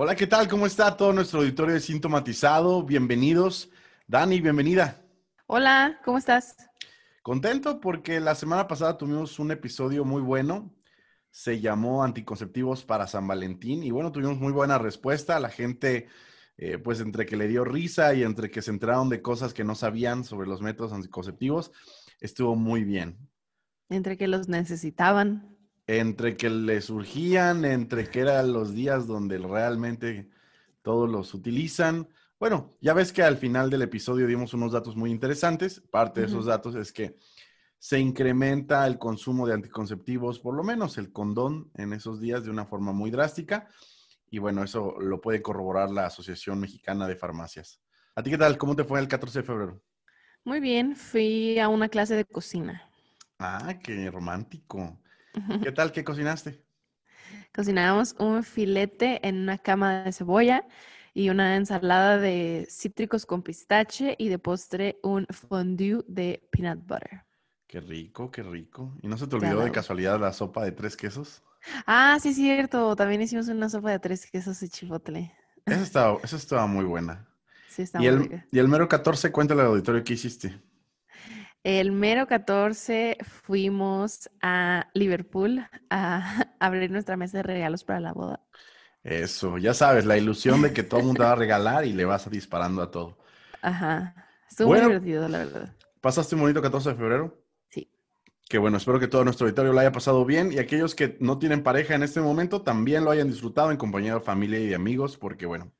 Hola, ¿qué tal? ¿Cómo está todo nuestro auditorio de Sintomatizado? Bienvenidos. Dani, bienvenida. Hola, ¿cómo estás? Contento porque la semana pasada tuvimos un episodio muy bueno. Se llamó Anticonceptivos para San Valentín y bueno, tuvimos muy buena respuesta. La gente, eh, pues entre que le dio risa y entre que se enteraron de cosas que no sabían sobre los métodos anticonceptivos, estuvo muy bien. Entre que los necesitaban entre que le surgían, entre que eran los días donde realmente todos los utilizan. Bueno, ya ves que al final del episodio dimos unos datos muy interesantes. Parte de esos datos es que se incrementa el consumo de anticonceptivos, por lo menos el condón, en esos días de una forma muy drástica. Y bueno, eso lo puede corroborar la Asociación Mexicana de Farmacias. ¿A ti qué tal? ¿Cómo te fue el 14 de febrero? Muy bien, fui a una clase de cocina. Ah, qué romántico. ¿Qué tal? ¿Qué cocinaste? Cocinamos un filete en una cama de cebolla y una ensalada de cítricos con pistache y de postre un fondue de peanut butter. Qué rico, qué rico. ¿Y no se te olvidó de casualidad la sopa de tres quesos? Ah, sí, cierto. También hicimos una sopa de tres quesos y chipotle. Esa estaba, esa estaba muy buena. Sí, estaba ¿Y, muy el, y el mero 14, cuéntale al auditorio qué hiciste. El mero 14 fuimos a Liverpool a abrir nuestra mesa de regalos para la boda. Eso, ya sabes, la ilusión de que todo el mundo va a regalar y le vas disparando a todo. Ajá. Estuvo muy divertido, la verdad. ¿Pasaste un bonito 14 de febrero? Sí. Qué bueno, espero que todo nuestro auditorio lo haya pasado bien y aquellos que no tienen pareja en este momento también lo hayan disfrutado en compañía de familia y de amigos, porque bueno,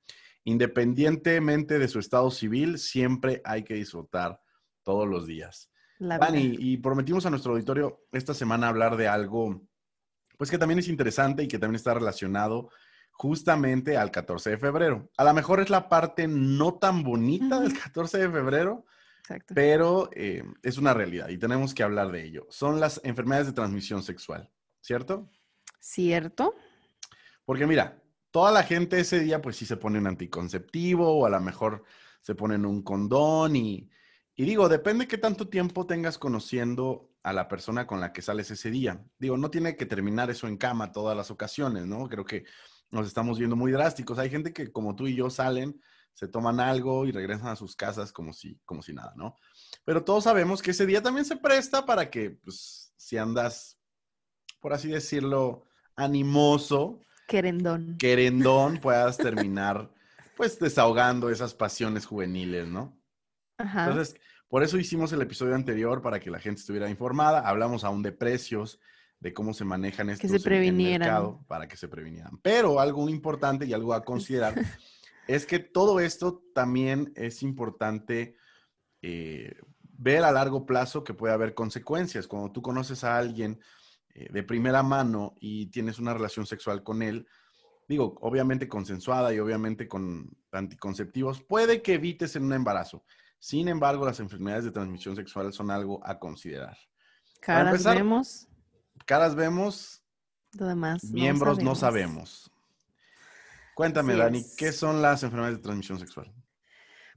independientemente de su estado civil, siempre hay que disfrutar todos los días. Dani, y prometimos a nuestro auditorio esta semana hablar de algo, pues que también es interesante y que también está relacionado justamente al 14 de febrero. A lo mejor es la parte no tan bonita del 14 de febrero, pero eh, es una realidad y tenemos que hablar de ello. Son las enfermedades de transmisión sexual, ¿cierto? Cierto. Porque mira, toda la gente ese día pues sí se pone un anticonceptivo o a lo mejor se ponen un condón y y digo, depende qué tanto tiempo tengas conociendo a la persona con la que sales ese día. Digo, no tiene que terminar eso en cama todas las ocasiones, ¿no? Creo que nos estamos viendo muy drásticos. Hay gente que como tú y yo salen, se toman algo y regresan a sus casas como si, como si nada, ¿no? Pero todos sabemos que ese día también se presta para que, pues, si andas, por así decirlo, animoso, querendón, querendón, puedas terminar, pues, desahogando esas pasiones juveniles, ¿no? Entonces, por eso hicimos el episodio anterior para que la gente estuviera informada. Hablamos aún de precios, de cómo se manejan estos que se en, el mercado para que se previnieran. Pero algo importante y algo a considerar es que todo esto también es importante eh, ver a largo plazo que puede haber consecuencias. Cuando tú conoces a alguien eh, de primera mano y tienes una relación sexual con él, digo, obviamente consensuada y obviamente con anticonceptivos, puede que evites en un embarazo. Sin embargo, las enfermedades de transmisión sexual son algo a considerar. Caras vemos. Caras vemos. Demás. Miembros no sabemos. Cuéntame, Dani, ¿qué son las enfermedades de transmisión sexual?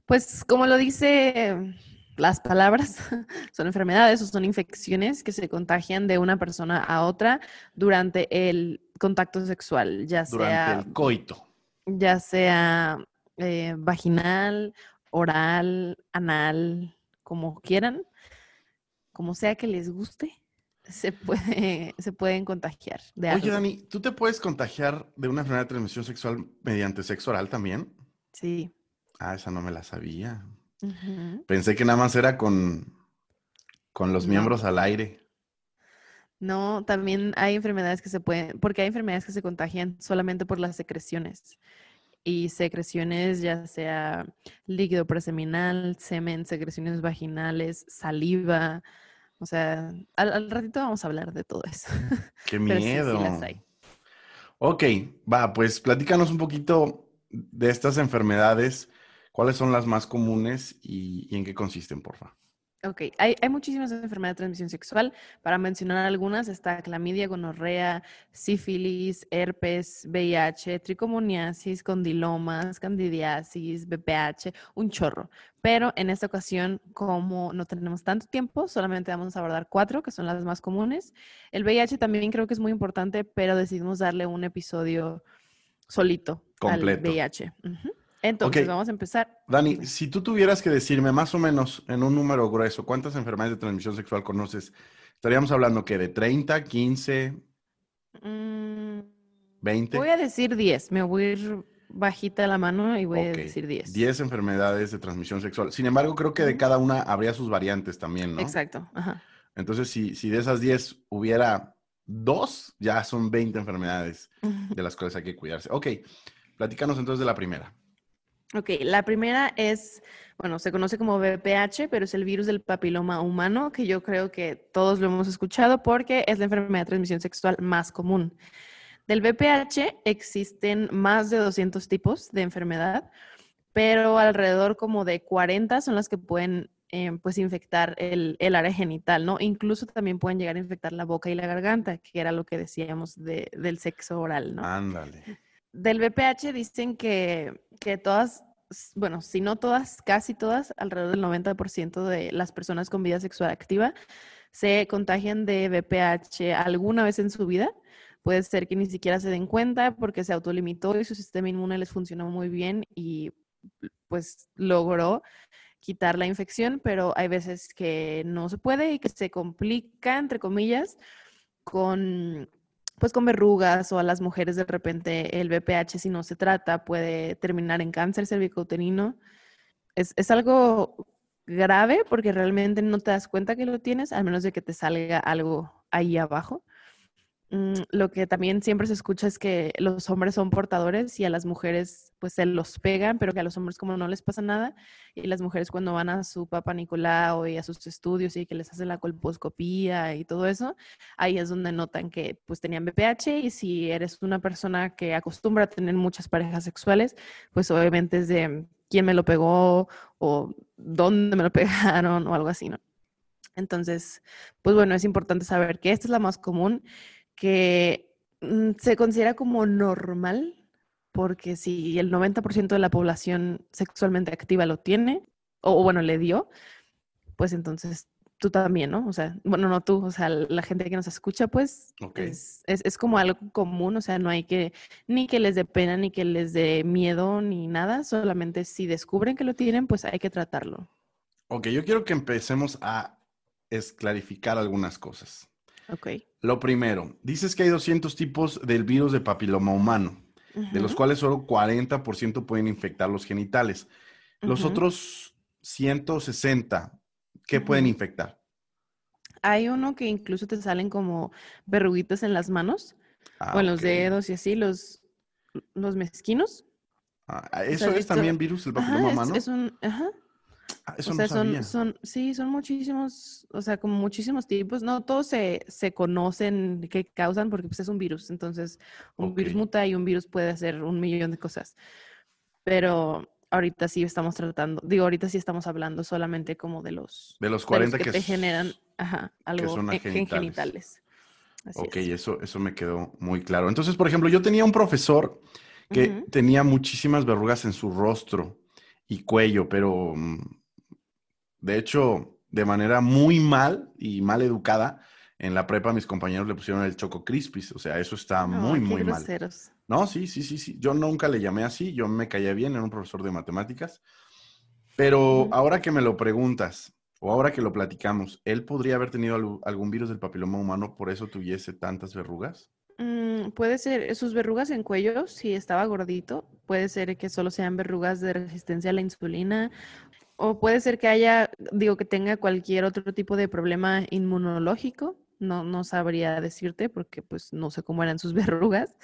Pues como lo dice las palabras, son enfermedades o son infecciones que se contagian de una persona a otra durante el contacto sexual, ya sea... Durante el coito. Ya sea eh, vaginal oral, anal, como quieran, como sea que les guste, se, puede, se pueden contagiar. De Oye, Dani, ¿tú te puedes contagiar de una enfermedad de transmisión sexual mediante sexo oral también? Sí. Ah, esa no me la sabía. Pensé que nada más era con, con los miembros al aire. No, también hay enfermedades que se pueden, porque hay enfermedades que se contagian solamente por las secreciones y secreciones, ya sea líquido preseminal, semen, secreciones vaginales, saliva. O sea, al, ratito vamos a hablar de todo eso. ¡Qué miedo! Ok, va, pues platícanos un poquito de estas enfermedades, cuáles son las más comunes y, y en qué consisten, por favor. Ok, hay, hay, muchísimas enfermedades de transmisión sexual. Para mencionar algunas está clamidia, gonorrea, sífilis, herpes, VIH, tricomoniasis, condilomas, candidiasis, BPH, un chorro. Pero en esta ocasión, como no tenemos tanto tiempo, solamente vamos a abordar cuatro, que son las más comunes. El VIH también creo que es muy importante, pero decidimos darle un episodio solito Completo. al VIH. Uh -huh. Entonces, vamos a empezar. Dani, si tú tuvieras que decirme más o menos en un número grueso, ¿cuántas enfermedades de transmisión sexual conoces? Estaríamos hablando que de 30, 15, mm, 20. Voy a decir 10. Me voy a ir bajita la mano y voy okay. a decir 10. 10 enfermedades de transmisión sexual. Sin embargo, creo que de cada una habría sus variantes también, ¿no? Exacto. Ajá. Entonces, si, si de esas 10 hubiera dos, ya son 20 enfermedades de las cuales hay que cuidarse. Ok, platícanos entonces de la primera. Ok, la primera es, bueno, se conoce como VPH, pero es el virus del papiloma humano, que yo creo que todos lo hemos escuchado porque es la enfermedad de transmisión sexual más común. Del VPH existen más de 200 tipos de enfermedad, pero alrededor como de 40 son las que pueden eh, pues infectar el, área genital, ¿no? Incluso también pueden llegar a infectar la boca y la garganta, que era lo que decíamos de, del sexo oral, ¿no? Ándale del VPH dicen que, que, todas, bueno, si no todas, casi todas, alrededor del 90% de las personas con vida sexual activa se contagian de VPH alguna vez en su vida. Puede ser que ni siquiera se den cuenta porque se autolimitó y su sistema inmune les funcionó muy bien y pues logró quitar la infección, pero hay veces que no se puede y que se complica, entre comillas, con pues con verrugas o a las mujeres de repente el BPH si no se trata puede terminar en cáncer cervicouterino. Es, es algo grave porque realmente no te das cuenta que lo tienes, a menos de que te salga algo ahí abajo. Mm, lo que también siempre se escucha es que los hombres son portadores y a las mujeres pues se los pegan, pero que a los hombres como no les pasa nada y las mujeres cuando van a su papá Nicolau y a sus estudios y que les hacen la colposcopía y todo eso, ahí es donde notan que pues tenían BPH y si eres una persona que acostumbra a tener muchas parejas sexuales, pues obviamente es de quién me lo pegó o dónde me lo pegaron o algo así, ¿no? Entonces, pues bueno, es importante saber que esta es la más común que mm, se considera como normal, porque si el 90% de la población sexualmente activa lo tiene, o bueno, le dio, pues entonces tú también, ¿no? O sea, bueno, no tú, o sea, la gente que nos escucha, pues okay. es, es, es, como algo común, o sea, no hay que, ni que les dé pena, ni que les dé miedo, ni nada, solamente si descubren que lo tienen, pues hay que tratarlo. Ok, yo quiero que empecemos a esclarificar algunas cosas. Ok. Lo primero, dices que hay 200 tipos del virus de papiloma humano, uh -huh. de los cuales solo 40% pueden infectar los genitales. Los uh -huh. otros 160, ¿qué uh -huh. pueden infectar? Hay uno que incluso te salen como verruguitas en las manos ah, o en los dedos y así, los, los mezquinos. Ah, ¿Eso o sea, es también virus del papiloma humano? Es, es un, ajá. Ah, eso o sea, no sabía. son, son, sí, son muchísimos, o sea, como muchísimos tipos. No todos se, se conocen qué causan porque pues, es un virus. Entonces, un virus muta y un virus puede hacer un millón de cosas. Pero ahorita sí estamos tratando, digo, ahorita sí estamos hablando solamente como de los, De los de 40 los que, que, te generan ajá, algo son en genitales. Así Ok, es. eso, eso me quedó muy claro. Entonces, por ejemplo, yo tenía un profesor que tenía muchísimas verrugas en su rostro y cuello, pero mm, de hecho, de manera muy mal y mal educada, en la prepa mis compañeros le pusieron el Choco Crispis. O sea, eso está muy, muy mal. No, sí, sí, sí, sí. Yo nunca le llamé así, yo me caía bien, era un profesor de matemáticas. Pero ahora que me lo preguntas, o ahora que lo platicamos, ¿él podría haber tenido algún virus del papiloma humano, por eso tuviese tantas verrugas? Mm, puede ser sus verrugas en cuello, si estaba gordito, puede ser que solo sean verrugas de resistencia a la insulina, o puede ser que haya, digo, que tenga cualquier otro tipo de problema inmunológico, no, no sabría decirte porque pues no sé cómo eran sus verrugas,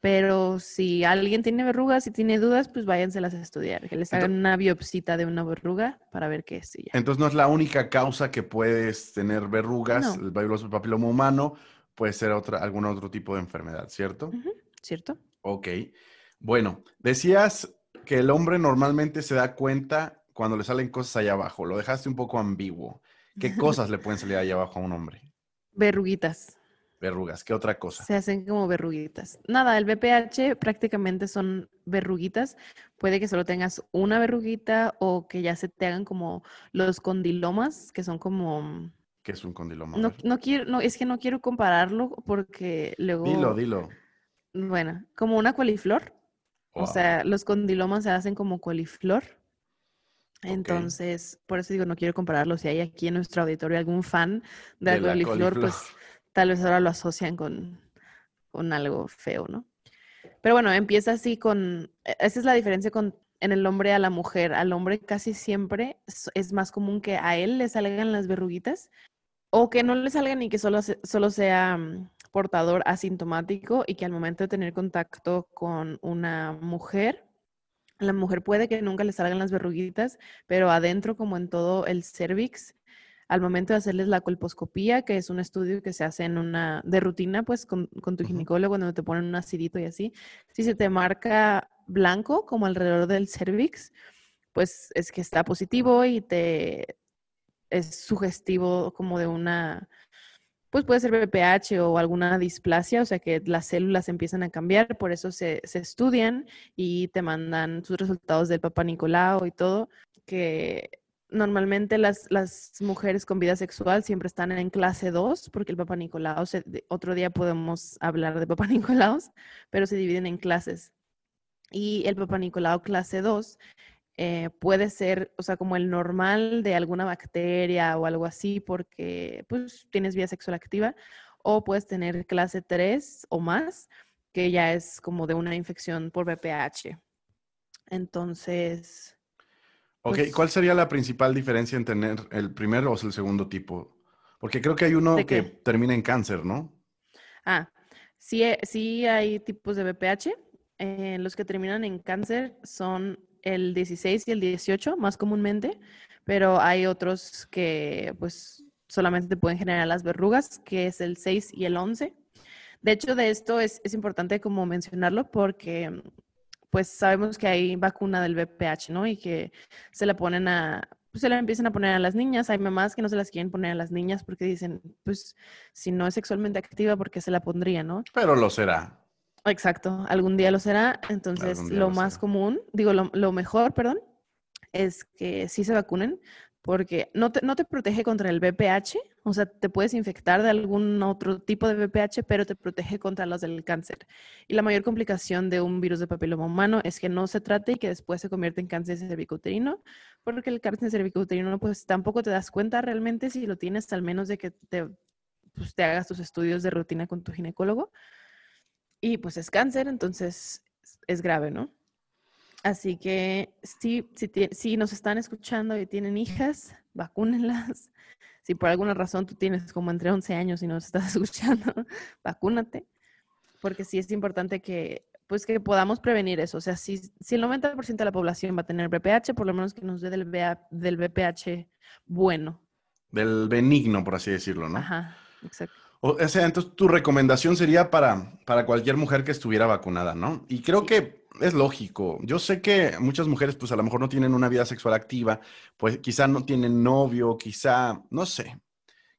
pero si alguien tiene verrugas y tiene dudas, pues váyanselas a estudiar, que les hagan una biopsita de una verruga para ver qué es. Entonces no es la única causa que puedes tener verrugas, No. el virus del papiloma humano, puede ser otra, algún otro tipo de enfermedad, ¿cierto? ¿cierto? Ok. Bueno, decías que el hombre normalmente se da cuenta cuando le salen cosas allá abajo. Lo dejaste un poco ambiguo. ¿Qué cosas le pueden salir allá abajo a un hombre? Verruguitas. Verrugas, ¿qué otra cosa? Se hacen como verruguitas. Nada, el BPH prácticamente son verruguitas. Puede que solo tengas una verruguita o que ya se te hagan como los condilomas, que son como... ¿Qué es un condiloma? No, no quiero, no, es que no quiero compararlo porque luego... Dilo, dilo. Bueno, como una coliflor. O sea, los condilomas se hacen como coliflor. Entonces, por eso digo, no quiero compararlo. Si hay aquí en nuestro auditorio algún fan de, la, coliflor, pues tal vez ahora lo asocian con, con algo feo, ¿no? Pero bueno, empieza así con, e, esa es la diferencia con en el hombre a la mujer. Al hombre casi siempre es más común que a él le salgan las verruguitas o que no le salgan y que solo, solo sea mm, portador asintomático y que al momento de tener contacto con una mujer, la mujer puede que nunca le salgan las verruguitas, pero adentro, como en todo el cervix, al momento de hacerles la colposcopía, que es un estudio que se hace en una, de rutina, pues con, tu ginecólogo, cuando te ponen un acidito y así, si se te marca blanco, como alrededor del cervix, pues es que está positivo y te es sugestivo como de una, pues puede ser BPH o alguna displasia, o sea que las células empiezan a cambiar, por eso se, se estudian y te mandan sus resultados del Papa Nicolau y todo, que Normalmente las, las, mujeres con vida sexual siempre están en clase 2, porque el Papa Nicolau, otro día podemos hablar de Papa Nicolau, pero se dividen en clases. Y el Papa Nicolau clase 2 eh, puede ser, o sea, como el normal de alguna bacteria o algo así, porque pues tienes vida sexual activa, o puedes tener clase 3 o más, que ya es como de una infección por BPH. Entonces, Ok, pues ¿cuál sería la principal diferencia en tener el primer o el segundo tipo? Porque creo que hay uno que termina en cáncer, ¿no? Ah, sí, eh, sí hay tipos de BPH. Eh, los que terminan en cáncer son el 16 y el 18 más comúnmente, pero hay otros que pues solamente te pueden generar las verrugas, que es el 6 y el 11. De hecho, de esto es, es importante como mencionarlo porque pues sabemos que hay vacuna del VPH, ¿no? Y que se la ponen a, pues se la empiezan a poner a las niñas. Hay mamás que no se las quieren poner a las niñas porque dicen, pues si no es sexualmente activa, ¿por qué se la pondría, no? Pero lo será. Exacto, algún día lo será. Entonces, lo, más común, digo, lo, lo, mejor, perdón, es que sí se vacunen, porque no te, no te protege contra el VPH, o sea, te puedes infectar de algún otro tipo de VPH, pero te protege contra los del cáncer. Y la mayor complicación de un virus de papiloma humano es que no se trate y que después se convierte en cáncer cervicouterino, porque el cáncer cervicouterino, pues tampoco te das cuenta realmente si lo tienes, al menos de que te, pues, te hagas tus estudios de rutina con tu ginecólogo. Y pues es cáncer, entonces es grave, ¿no? Así que si, si, nos están escuchando y tienen hijas, vacúnenlas. Si por alguna razón tú tienes como entre 11 años y nos estás escuchando, vacúnate. Porque sí es importante que, pues que podamos prevenir eso. O sea, si, si el 90% de la población va a tener BPH, por lo menos que nos dé del, del BPH bueno. Del benigno, por así decirlo, ¿no? Ajá, exacto. O sea, entonces tu recomendación sería para, para cualquier mujer que estuviera vacunada, ¿no? Y creo que es lógico. Yo sé que muchas mujeres, pues a lo mejor no tienen una vida sexual activa, pues quizá no tienen novio, quizá, no sé,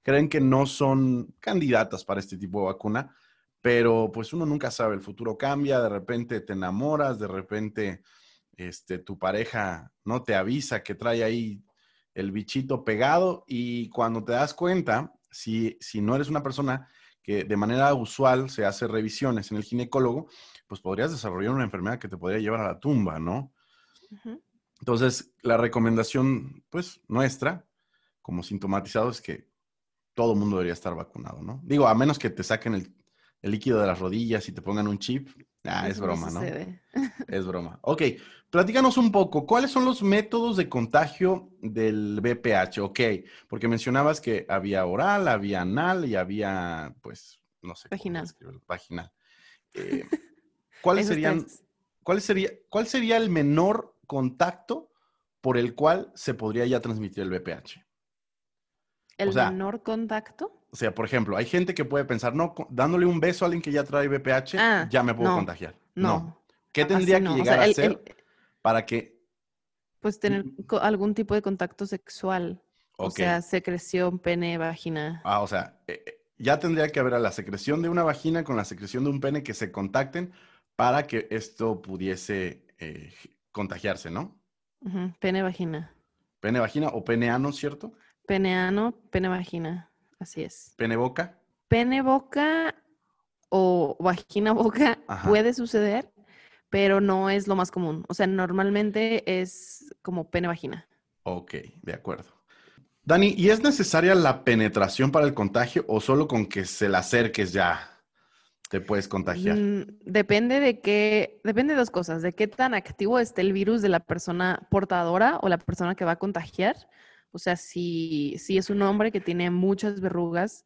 creen que no son candidatas para este tipo de vacuna, pero pues uno nunca sabe, el futuro cambia, de repente te enamoras, de repente este, tu pareja no te avisa que trae ahí el bichito pegado y cuando te das cuenta, si, si no eres una persona que de manera usual se hace revisiones en el ginecólogo, pues podrías desarrollar una enfermedad que te podría llevar a la tumba, ¿no? Entonces, la recomendación, pues, nuestra, como sintomatizado, es que todo el mundo debería estar vacunado, ¿no? Digo, a menos que te saquen el, líquido de las rodillas y te pongan un chip. Ah, es broma, ¿no? Es broma. Ok, platícanos un poco, ¿cuáles son los métodos de contagio del BPH? Ok, porque mencionabas que había oral, había anal y había, pues, no sé. Vaginal. Vaginal. Eh, ¿cuáles serían, ¿cuál sería, ¿Cuál sería el menor contacto por el cual se podría ya transmitir el BPH? El O sea- menor contacto. O sea, por ejemplo, hay gente que puede pensar, no, dándole un beso a alguien que ya trae VPH, Ah, ya me puedo no, contagiar. No. ¿Qué tendría no. que O sea, llegar a el- para que... pues tener co- algún tipo de contacto sexual. O sea, secreción, pene, vagina. Ah, o sea, eh, eh, ya tendría que haber a la secreción de una vagina con la secreción de un pene que se contacten para que esto pudiese eh, contagiarse, ¿no? Pene, vagina. Pene vagina o pene ano, ¿cierto? Pene ano, pene, vagina. Así es. Pene boca. Pene, boca o vagina, boca Ajá. puede suceder, pero no es lo más común. O sea, normalmente es como pene, vagina. Ok, de acuerdo. Dani, ¿y es necesaria la penetración para el contagio o solo con que se la acerques ya te puedes contagiar? Mm, depende de qué, depende de dos cosas, de qué tan activo esté el virus de la persona portadora o la persona que va a contagiar. O sea, si, si es un hombre que tiene muchas verrugas,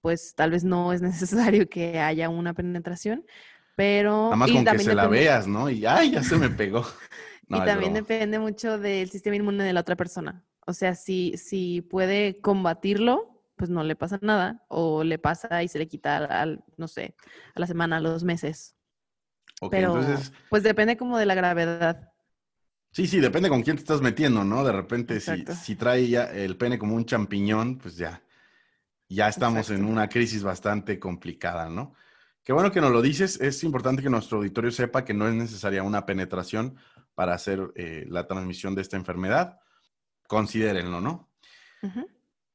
pues tal vez no es necesario que haya una penetración, pero... Nada más y con que se la veas, ¿no? Y ¡ay, ya se me pegó! No, y también broma. depende mucho del sistema inmune de la otra persona. O sea, si, si puede combatirlo, pues no le pasa nada. O le pasa y se le quita al, no sé, a la semana, a los meses. Ok, Pero entonces, pues depende como de la gravedad. Sí, sí, depende con quién te estás metiendo, ¿no? De repente, si, si trae ya el pene como un champiñón, pues ya, ya estamos en una crisis bastante complicada, ¿no? Qué bueno que nos lo dices. Es importante que nuestro auditorio sepa que no es necesaria una penetración para hacer eh, la transmisión de esta enfermedad. Considérenlo, ¿no?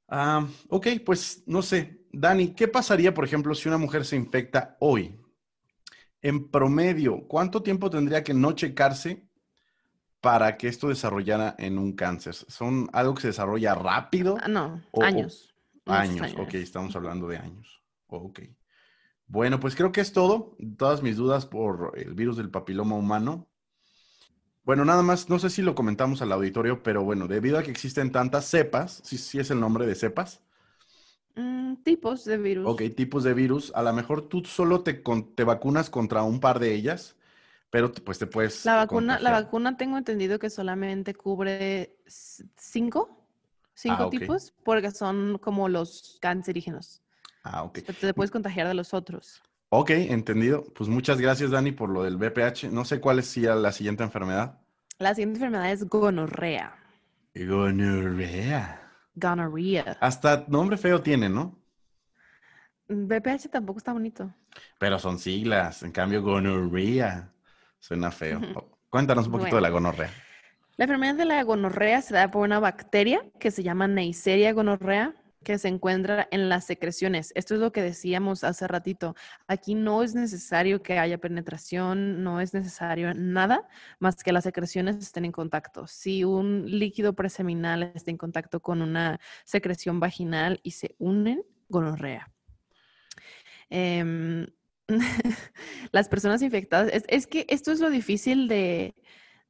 Ah, ok, pues no sé. Dani, ¿qué pasaría, por ejemplo, si una mujer se infecta hoy? En promedio, ¿cuánto tiempo tendría que no checarse para que esto desarrollara en un cáncer? ¿Son algo que se desarrolla rápido? Ah, no, O- o- años. muchos Años, ok, estamos hablando de años. Ok. Bueno, pues creo que es todo. Todas mis dudas por el virus del papiloma humano. Bueno, nada más, no sé si lo comentamos al auditorio, pero bueno, debido a que existen tantas cepas, sí, sí es el nombre de cepas, Mm, tipos de virus. ok, tipos de virus, a lo mejor tú solo te vacunas contra un par de ellas, pero pues te puedes La vacuna, la vacuna tengo entendido que solamente cubre cinco, cinco Ah, tipos, porque son como los cancerígenos. Ah, ok. Te puedes contagiar de los otros. Ok, entendido. Pues muchas gracias, Dani, por lo del VPH. No sé cuál es la siguiente enfermedad. La siguiente enfermedad es gonorrea. Gonorrea. Gonorrhea. Hasta nombre feo tiene, ¿no? BPH tampoco está bonito. Pero son siglas. En cambio, gonorrea suena feo. Cuéntanos un poquito de la gonorrea. La enfermedad de la gonorrea se da por una bacteria que se llama Neisseria gonorrea, que se encuentra en las secreciones. Esto es lo que decíamos hace ratito. Aquí no es necesario que haya penetración, no es necesario nada más que las secreciones estén en contacto. Si un líquido preseminal está en contacto con una secreción vaginal y se unen, gonorrea. Em, las personas infectadas, es, es que esto es lo difícil de,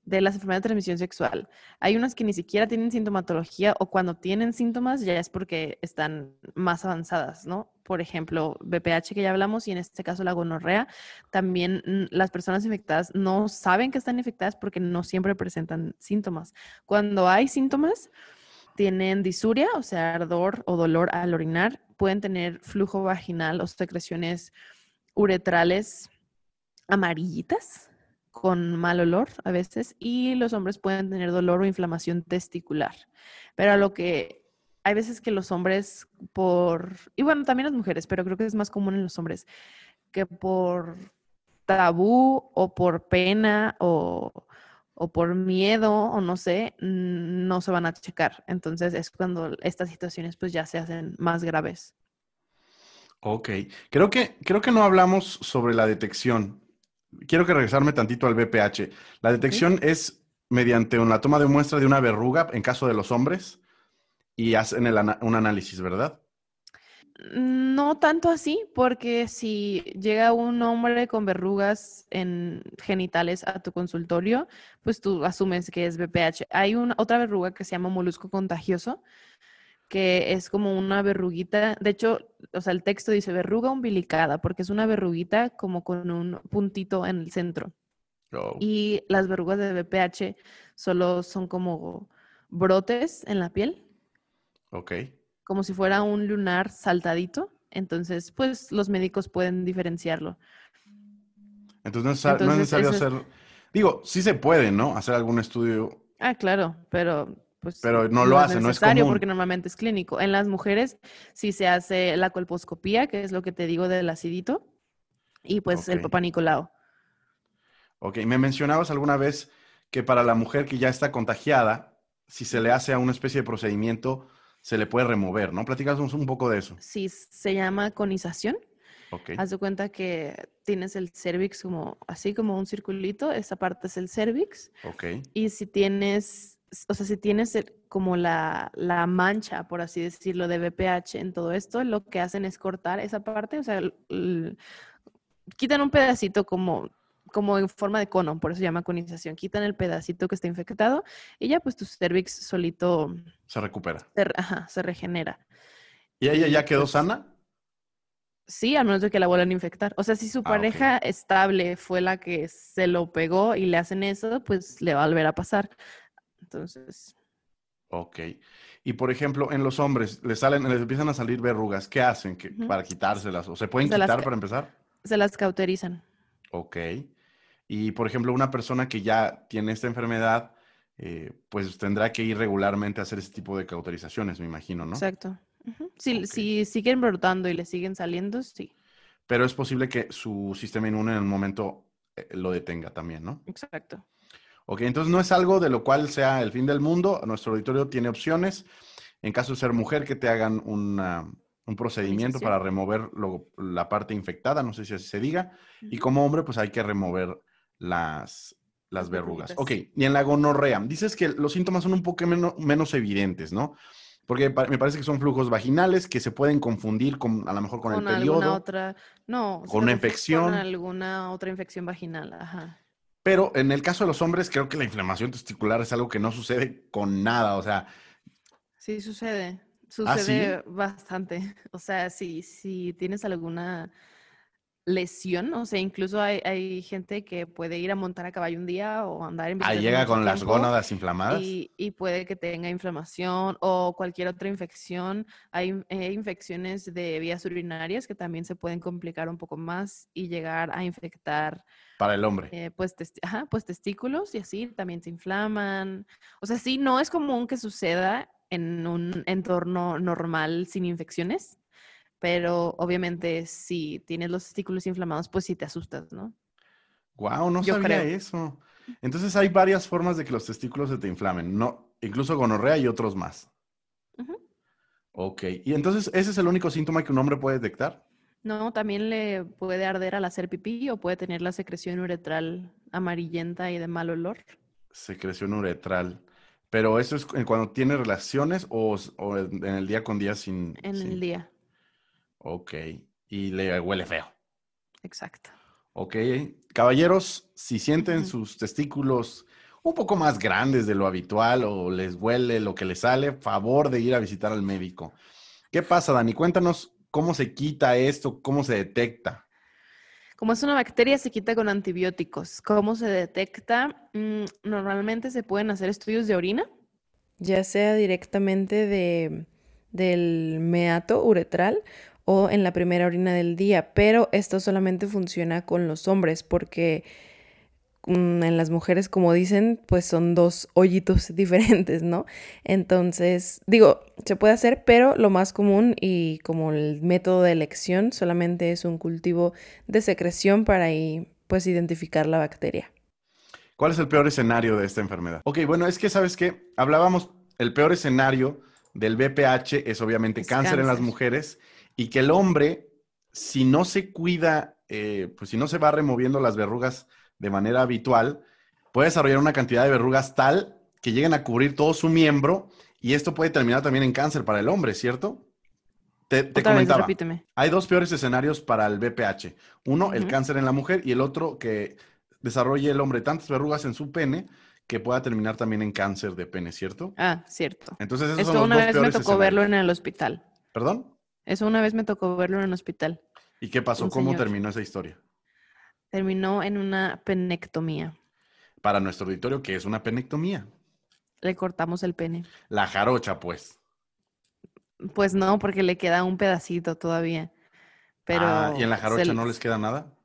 de las enfermedades de transmisión sexual. Hay unas que ni siquiera tienen sintomatología o cuando tienen síntomas ya es porque están más avanzadas, ¿no? Por ejemplo, BPH que ya hablamos y en este caso la gonorrea, también mm, las personas infectadas no saben que están infectadas porque no siempre presentan síntomas. Cuando hay síntomas, tienen disuria, o sea, ardor o dolor al orinar, pueden tener flujo vaginal o secreciones uretrales amarillitas con mal olor a veces y los hombres pueden tener dolor o inflamación testicular. Pero a lo que hay veces que los hombres por, y bueno, también las mujeres, pero creo que es más común en los hombres, que por tabú o por pena o, o por miedo o no sé, no se van a checar. Entonces es cuando estas situaciones pues ya se hacen más graves. Ok. Creo que, creo que no hablamos sobre la detección. Quiero que regresarme tantito al VPH. La detección es mediante la toma de muestra de una verruga en caso de los hombres y hacen el ana- un análisis, ¿verdad? No tanto así, porque si llega un hombre con verrugas en genitales a tu consultorio, pues tú asumes que es BPH. Hay una otra verruga que se llama molusco contagioso, que es como una verruguita. De hecho, o sea, el texto dice verruga umbilicada, porque es una verruguita como con un puntito en el centro. Oh, Y las verrugas de BPH solo son como brotes en la piel ok. como si fuera un lunar saltadito. Entonces, pues los médicos pueden diferenciarlo. Entonces, no es, no es Entonces, necesario es- hacer, digo, sí se puede, ¿no? Hacer algún estudio, Ah, claro, pero pues Pero no lo hace, no es necesario común. porque normalmente es clínico. En las mujeres sí se hace la colposcopía, que es lo que te digo del acidito, y pues el papá Nicolau. Ok, me mencionabas alguna vez que para la mujer que ya está contagiada, si se le hace a una especie de procedimiento, se le puede remover, ¿no? Platícanos un poco de eso. Sí, se llama conización. Ok, Haz de cuenta que tienes el cervix como así como un circulito, esa parte es el cervix. ok, Y si tienes, o sea, si tienes como la, la mancha, por así decirlo, de BPH en todo esto, lo que hacen es cortar esa parte, o sea, quitan un pedacito como, como en forma de cono, por eso se llama conización. Quitan el pedacito que está infectado y ya pues tu cervix solito se recupera. se, ajá, se regenera. ¿Y ella ya quedó Pues, sana? Sí, a menos de que la vuelvan a infectar. O sea, si su Ah, pareja estable fue la que se lo pegó y le hacen eso, pues le va a volver a pasar. Entonces, Ok. Y por ejemplo, en los hombres, les salen, les empiezan a salir verrugas. ¿Qué hacen que- para quitárselas? ¿O se pueden Se quitar para empezar? se las cauterizan. Ok. Y por ejemplo, una persona que ya tiene esta enfermedad, eh, pues tendrá que ir regularmente a hacer ese tipo de cauterizaciones, me imagino, ¿no? Exacto. Si, si siguen brotando y le siguen saliendo, sí, Pero es posible que su sistema inmune en un momento eh, lo detenga también, ¿no? exacto. Ok, entonces no es algo de lo cual sea el fin del mundo. Nuestro auditorio tiene opciones. En caso de ser mujer, que te hagan una- un procedimiento para remover lo- la parte infectada, no sé si así se diga. Y como hombre, pues hay que remover las, las verrugas. Ok, y en la gonorrea, dices que los síntomas son un poco menos, menos evidentes, ¿no? Porque me parece que son flujos vaginales que se pueden confundir con, a lo mejor con, el alguna periodo, otra, no, con una infección. Con alguna otra infección vaginal, ajá. Pero en el caso de los hombres, creo que la inflamación testicular es algo que no sucede con nada, o sea, Sí, sucede. ¿Ah, sí? Sucede bastante. O sea, si, si tienes alguna lesión, o sea, incluso hay, hay gente que puede ir a montar a caballo un día o andar en ahí bicicleta llega mucho con las gónadas inflamadas. Y, y puede que tenga inflamación o cualquier otra infección. Hay eh, infecciones de vías urinarias que también se pueden complicar un poco más y llegar a infectar Para el hombre. eh, pues, ajá, pues testículos y así también se inflaman. O sea, sí, no es común que suceda en un entorno normal sin infecciones, pero obviamente si tienes los testículos inflamados, pues sí te asustas, ¿no? Wow, no yo sabía creo. eso. Entonces hay varias formas de que los testículos se te inflamen, no, incluso gonorrea y otros más. Ok, y entonces ese es el único síntoma que un hombre puede detectar. No, también le puede arder al hacer pipí o puede tener la secreción uretral amarillenta y de mal olor. Secreción uretral. Pero eso es cu- cuando tiene relaciones o, en en el día con día sin. En sin- el día, Ok, y le huele feo. exacto. Ok, caballeros, si sienten sus testículos un poco más grandes de lo habitual o les huele lo que les sale, favor de ir a visitar al médico. ¿Qué pasa, Dani? Cuéntanos cómo se quita esto, cómo se detecta. Como es una bacteria, se quita con antibióticos. ¿Cómo se detecta? Mm, normalmente se pueden hacer estudios de orina, ya sea directamente de, del meato uretral o en la primera orina del día, pero esto solamente funciona con los hombres porque mm, en las mujeres, como dicen, pues son dos hoyitos diferentes, ¿no? Entonces, digo, se puede hacer, pero lo más común y como el método de elección solamente es un cultivo de secreción para ahí, pues identificar la bacteria. ¿Cuál es el peor escenario de esta enfermedad? Ok, bueno, es que sabes que hablábamos, el peor escenario del BPH es obviamente Es cáncer, en las mujeres y que el hombre, si no se cuida, eh, pues si no se va removiendo las verrugas de manera habitual, puede desarrollar una cantidad de verrugas tal que lleguen a cubrir todo su miembro y esto puede terminar también en cáncer para el hombre, ¿cierto? Te, te Otra vez, comentaba. repíteme. Hay dos peores escenarios para el BPH. Uno, el cáncer en la mujer y el otro que desarrolle el hombre tantas verrugas en su pene que pueda terminar también en cáncer de pene, ¿cierto? Ah, cierto. Entonces esos son Esto los una dos vez me tocó verlo en el hospital. ¿Perdón? Eso una vez me tocó verlo en el hospital. ¿Y qué pasó? Un ¿Cómo señor. terminó esa historia? Terminó en una penectomía. Para nuestro auditorio, que es una penectomía? Le cortamos el pene. La jarocha, pues. Pues no, porque le queda un pedacito todavía. Pero Ah, ¿Y en la jarocha no les queda nada?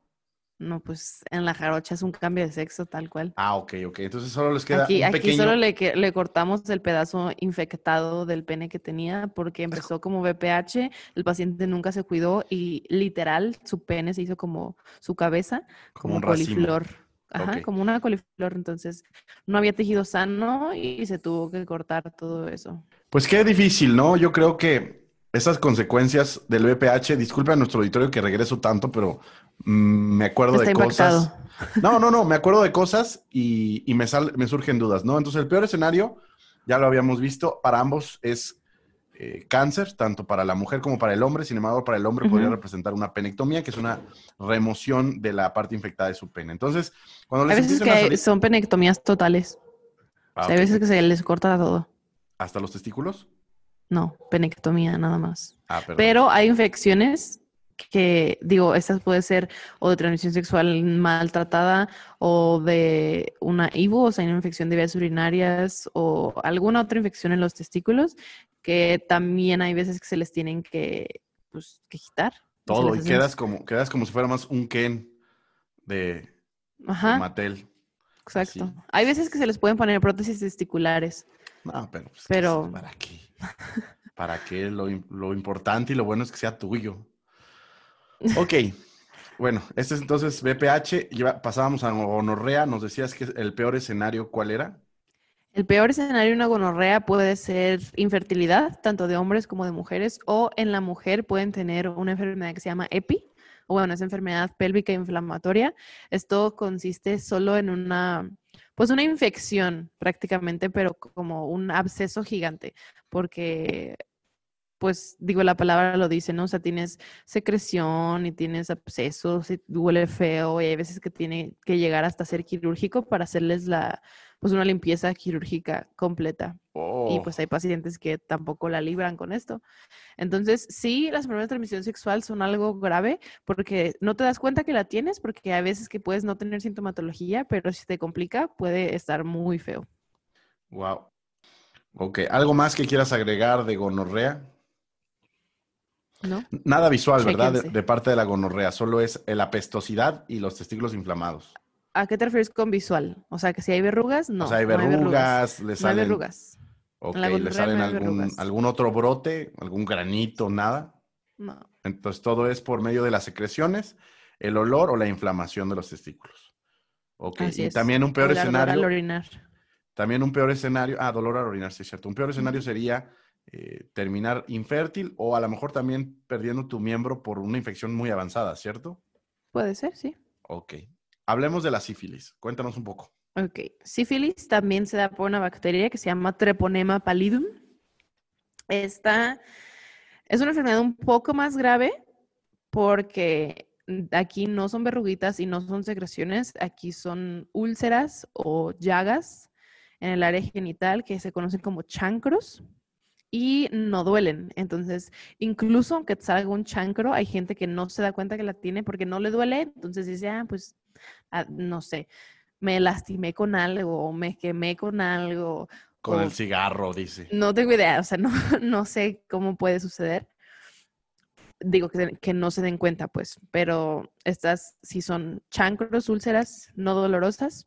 No, pues en la jarocha es un cambio de sexo tal cual. Ah, ok, ok. Entonces solo les queda Aquí, un aquí solo le, le cortamos el pedazo infectado del pene que tenía porque empezó como BPH, el paciente nunca se cuidó y literal su pene se hizo como su cabeza, Como como, un racimo. coliflor. Ajá, como una coliflor. Entonces no había tejido sano y se tuvo que cortar todo eso. Pues qué difícil, ¿no? Yo creo que esas consecuencias del VPH, disculpe a nuestro auditorio que regreso tanto, pero me acuerdo Está de cosas. No, no, no, me acuerdo de cosas y, y me, sal- me surgen dudas, ¿no? Entonces, el peor escenario, ya lo habíamos visto, para ambos es eh, cáncer, tanto para la mujer como para el hombre. Sin embargo, para el hombre podría representar una penectomía, que es una remoción de la parte infectada de su pene. Entonces, cuando Hay les veces que a hay- salir... son penectomías totales. Ah, O sea, hay veces que se les corta todo. ¿Hasta los testículos? No, penectomía nada más. Ah. Pero hay infecciones que, digo, estas puede ser o de transmisión sexual maltratada o de una IVU, o sea, una infección de vías urinarias o alguna otra infección en los testículos que también hay veces que se les tienen que, pues, que quitar. Todo, y quedas como, quedas como si fuera más un Ken de, de Ajá, Mattel. exacto. así. Hay veces que se les pueden poner prótesis testiculares. No, pero, pues, Pero- ¿para qué? ¿Para qué? Lo, lo importante y lo bueno es que sea tuyo. Ok. Bueno, este es entonces BPH. Pasábamos a gonorrea. Nos decías que el peor escenario, ¿cuál era? El peor escenario de una gonorrea puede ser infertilidad, tanto de hombres como de mujeres, o en la mujer pueden tener una enfermedad que se llama EPI, o bueno, es enfermedad pélvica inflamatoria. Esto consiste solo en una, pues una infección prácticamente, pero como un absceso gigante, porque, pues digo, la palabra lo dice, ¿no? O sea, tienes secreción y tienes abscesos y huele feo y hay veces que tiene que llegar hasta ser quirúrgico para hacerles la, pues una limpieza quirúrgica completa. Y Oh, pues hay pacientes que tampoco la libran con esto. Entonces, sí, las enfermedades de transmisión sexual son algo grave porque no te das cuenta que la tienes, porque hay veces que puedes no tener sintomatología, pero si te complica puede estar muy feo. wow. Ok. ¿Algo más que quieras agregar de gonorrea? ¿No? Nada visual, ¿verdad? De, parte de la gonorrea. Solo es la apestosidad y los testículos inflamados. ¿A qué te refieres con visual? O sea, que si hay verrugas, no. o sea, hay no verrugas, le No hay salen, verrugas. ok, le salen no hay algún, algún otro brote, algún granito, nada. No. Entonces todo es por medio de las secreciones, el olor o la inflamación de los testículos. Ok, Así y es. también un peor al escenario, orinar. también un peor escenario, ah, dolor al orinar, sí es cierto. Un peor escenario sería eh, terminar infértil o a lo mejor también perdiendo tu miembro por una infección muy avanzada, ¿cierto? Puede ser, sí. Ok. Hablemos de la sífilis. Cuéntanos un poco. Ok. Sífilis también se da por una bacteria que se llama Treponema pallidum. Esta es una enfermedad un poco más grave porque aquí no son verruguitas y no son secreciones, aquí son úlceras o llagas en el área genital que se conocen como chancros y no duelen. Entonces, incluso aunque te salga un chancro, hay gente que no se da cuenta que la tiene porque no le duele, entonces dice, ah, pues, ah, no sé, me lastimé con algo, o me quemé con algo, Con o el cigarro, dice. no tengo idea, o sea, no, no sé cómo puede suceder. Digo que, que no se den cuenta, pues, pero estas sí son chancros, úlceras no dolorosas.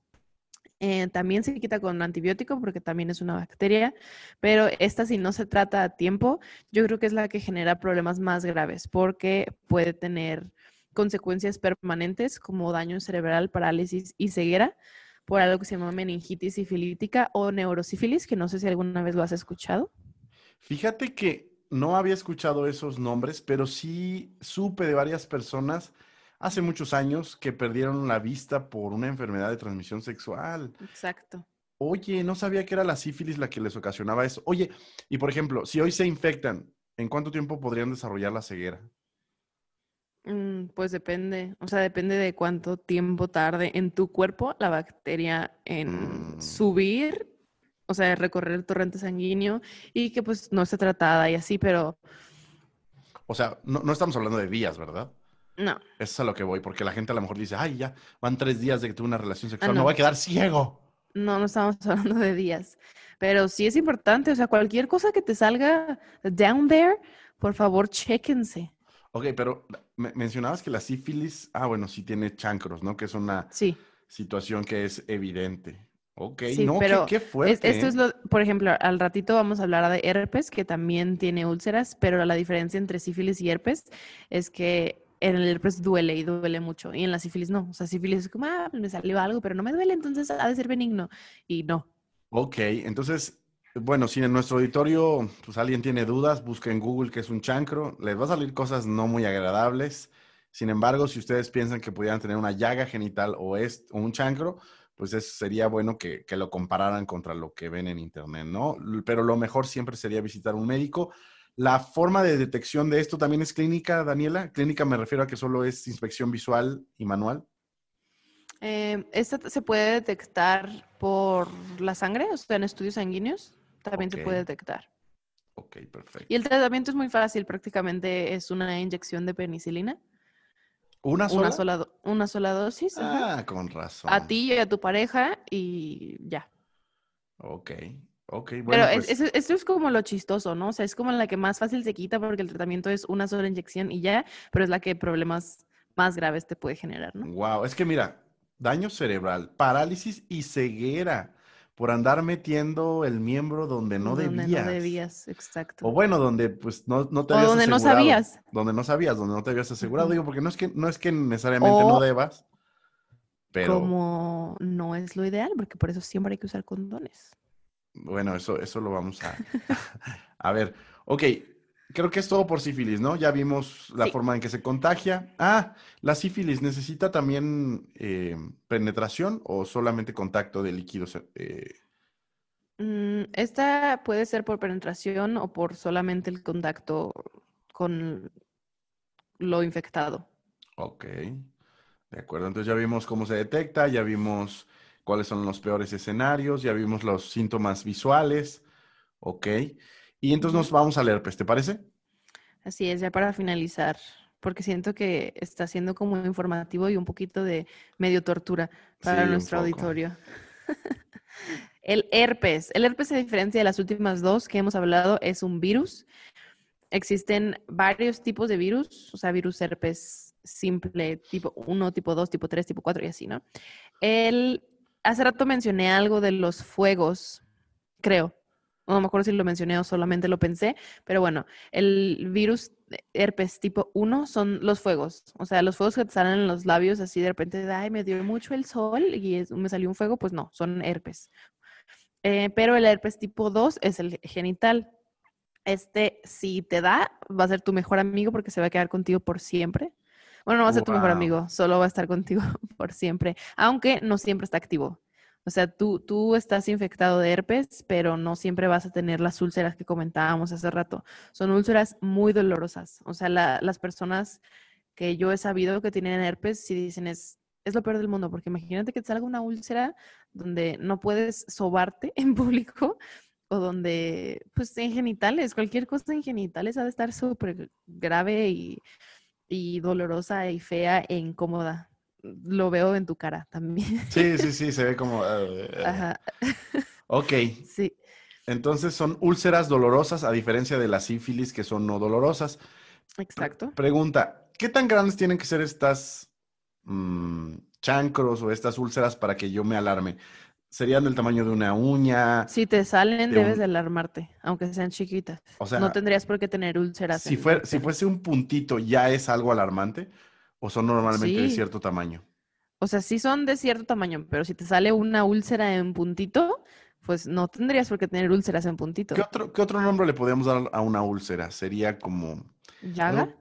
Eh, también se quita con antibiótico porque también es una bacteria, pero esta si no se trata a tiempo, yo creo que es la que genera problemas más graves porque puede tener consecuencias permanentes como daño cerebral, parálisis y ceguera por algo que se llama meningitis sifilítica o neurosífilis, que no sé si alguna vez lo has escuchado. Fíjate que no había escuchado esos nombres, pero sí supe de varias personas hace muchos años que perdieron la vista por una enfermedad de transmisión sexual. Exacto. Oye, no sabía que era la sífilis la que les ocasionaba eso. Oye, y por ejemplo, si hoy se infectan, ¿en cuánto tiempo podrían desarrollar la ceguera? Mm, Pues depende, o sea, depende de cuánto tiempo tarde en tu cuerpo la bacteria en Mm. subir, o sea, recorrer el torrente sanguíneo y que pues no esté tratada y así, pero O sea, no, no estamos hablando de días, ¿verdad? No, Eso es a lo que voy, porque la gente a lo mejor dice, ay, ya van tres días de que tuve una relación sexual, me no. voy a quedar ciego. No, no estamos hablando de días. Pero sí es importante, o sea, cualquier cosa que te salga down there, por favor, chéquense. Ok, pero mencionabas que la sífilis, ah, bueno, sí tiene chancros, ¿no? Que es una situación que es evidente. Ok, no, pero qué, fuerte. esto es lo, por ejemplo, al ratito vamos a hablar de herpes, que también tiene úlceras, pero la diferencia entre sífilis y herpes es que en el herpes duele y duele mucho, y en la sífilis no. O sea, sífilis es como, ah, me salió algo, pero no me duele, entonces ha de ser benigno. Y no. Ok, entonces, bueno, si en nuestro auditorio pues alguien tiene dudas, busca en Google qué es un chancro. Les va a salir cosas no muy agradables. Sin embargo, si ustedes piensan que pudieran tener una llaga genital o, es, o un chancro, pues sería bueno que, lo compararan contra lo que ven en Internet, ¿no? Pero lo mejor siempre sería visitar un médico. La forma de detección de esto también es clínica, Daniela. Clínica me refiero a que solo es inspección visual y manual. Eh, esta se puede detectar por la sangre, o sea, en estudios sanguíneos también se puede detectar. Ok, perfecto. Y el tratamiento es muy fácil, prácticamente es una inyección de penicilina. ¿Una sola? Una sola, dosis. Ah, con razón. A ti y a tu pareja y ya. Ok, ok. Bueno, Pero pues esto es como lo chistoso, ¿no? O sea, es como la que más fácil se quita porque el tratamiento es una sola inyección y ya, pero es la que problemas más graves te puede generar, ¿no? Wow, es que mira, daño cerebral, parálisis y ceguera por andar metiendo el miembro donde no donde debías. no debías, exacto. O bueno, donde pues no, no te o habías donde no sabías. Donde no sabías, donde no te habías asegurado. Digo, porque no es que, no es que necesariamente no debas, pero... Como no es lo ideal, porque por eso siempre hay que usar condones. Bueno, eso, eso lo vamos a... a ver, ok, creo que es todo por sífilis, ¿no? Ya vimos la forma en que se contagia. Ah, la sífilis necesita también eh, penetración o solamente contacto de líquidos. Eh? Mm, esta puede ser por penetración o por solamente el contacto con lo infectado. Ok, de acuerdo. Entonces ya vimos cómo se detecta, ya vimos cuáles son los peores escenarios, ya vimos los síntomas visuales. Ok. Y entonces nos vamos al herpes, ¿te parece? Así es, ya para finalizar, porque siento que está siendo como informativo y un poquito de medio tortura para nuestro auditorio. el herpes. El herpes, a diferencia de las últimas dos que hemos hablado, es un virus. Existen varios tipos de virus, o sea, virus herpes simple, tipo 1, tipo 2, tipo 3, tipo 4 y así, ¿no? El, hace rato mencioné algo de los fuegos, creo no me acuerdo si lo mencioné o solamente lo pensé, pero bueno, el virus herpes tipo 1 son los fuegos, o sea, los fuegos que te salen en los labios así de repente, ay, me dio mucho el sol y me salió un fuego, pues no, son herpes. Eh, pero el herpes tipo 2 es el genital. Este, si te da, va a ser tu mejor amigo porque se va a quedar contigo por siempre. Bueno, no va a ser tu mejor amigo, solo va a estar contigo por siempre, aunque no siempre está activo. O sea, tú, tú estás infectado de herpes, pero no siempre vas a tener las úlceras que comentábamos hace rato. Son úlceras muy dolorosas. O sea, las personas que yo he sabido que tienen herpes, si dicen es, es lo peor del mundo, porque imagínate que te salga una úlcera donde no puedes sobarte en público o donde, pues en genitales, cualquier cosa en genitales ha de estar súper grave y, y dolorosa y fea e incómoda lo veo en tu cara también. Sí, sí, sí, se ve como... Eh. Ajá. Ok. Sí. Entonces son úlceras dolorosas a diferencia de las sífilis que son no dolorosas. Exacto. Pregunta, ¿qué tan grandes tienen que ser estas mm, chancros o estas úlceras para que yo me alarme? ¿Serían del tamaño de una uña? Si te salen, debes de alarmarte, aunque sean chiquitas. O sea, no tendrías por qué tener úlceras. Si, si fuese un puntito, ¿ya es algo alarmante? ¿O son normalmente de cierto tamaño? O sea, sí son de cierto tamaño, pero si te sale una úlcera en puntito, pues no tendrías por qué tener úlceras en puntito. ¿Qué otro, qué otro nombre le podemos dar a una úlcera? Sería como... ¿Llaga?